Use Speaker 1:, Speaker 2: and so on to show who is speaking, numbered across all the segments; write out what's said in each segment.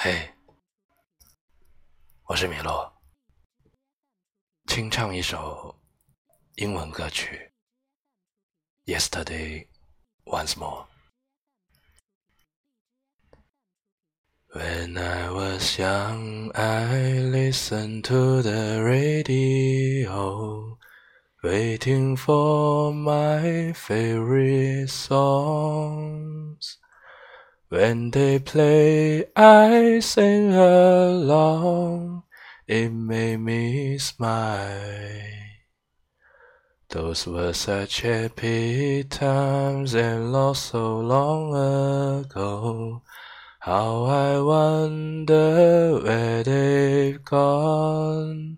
Speaker 1: 嘿，我是米洛，清唱一首英文歌曲《Yesterday Once More》。When I was young, I listened to the radio, waiting for my favorite song. When they play, I sing along. It made me smile. Those were such happy times and lost so long ago. How I wonder where they've gone.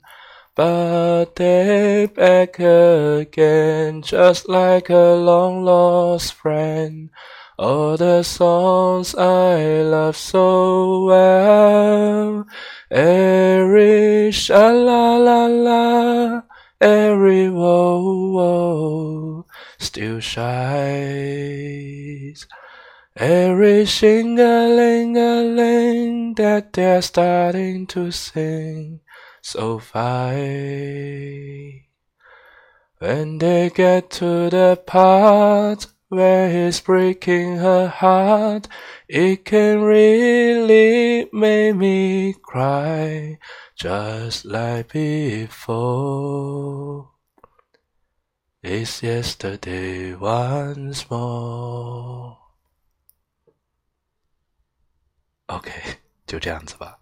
Speaker 1: But they're back again, just like a long lost friend. All the songs I love so well. Every sha la la la, every whoa whoa, still shines. Every shing-a-ling-a-ling that they're starting to sing so fine. When they get to the part where he's breaking her heart, it can really make me cry, just like before. It's yesterday once more. OK，就这样子吧。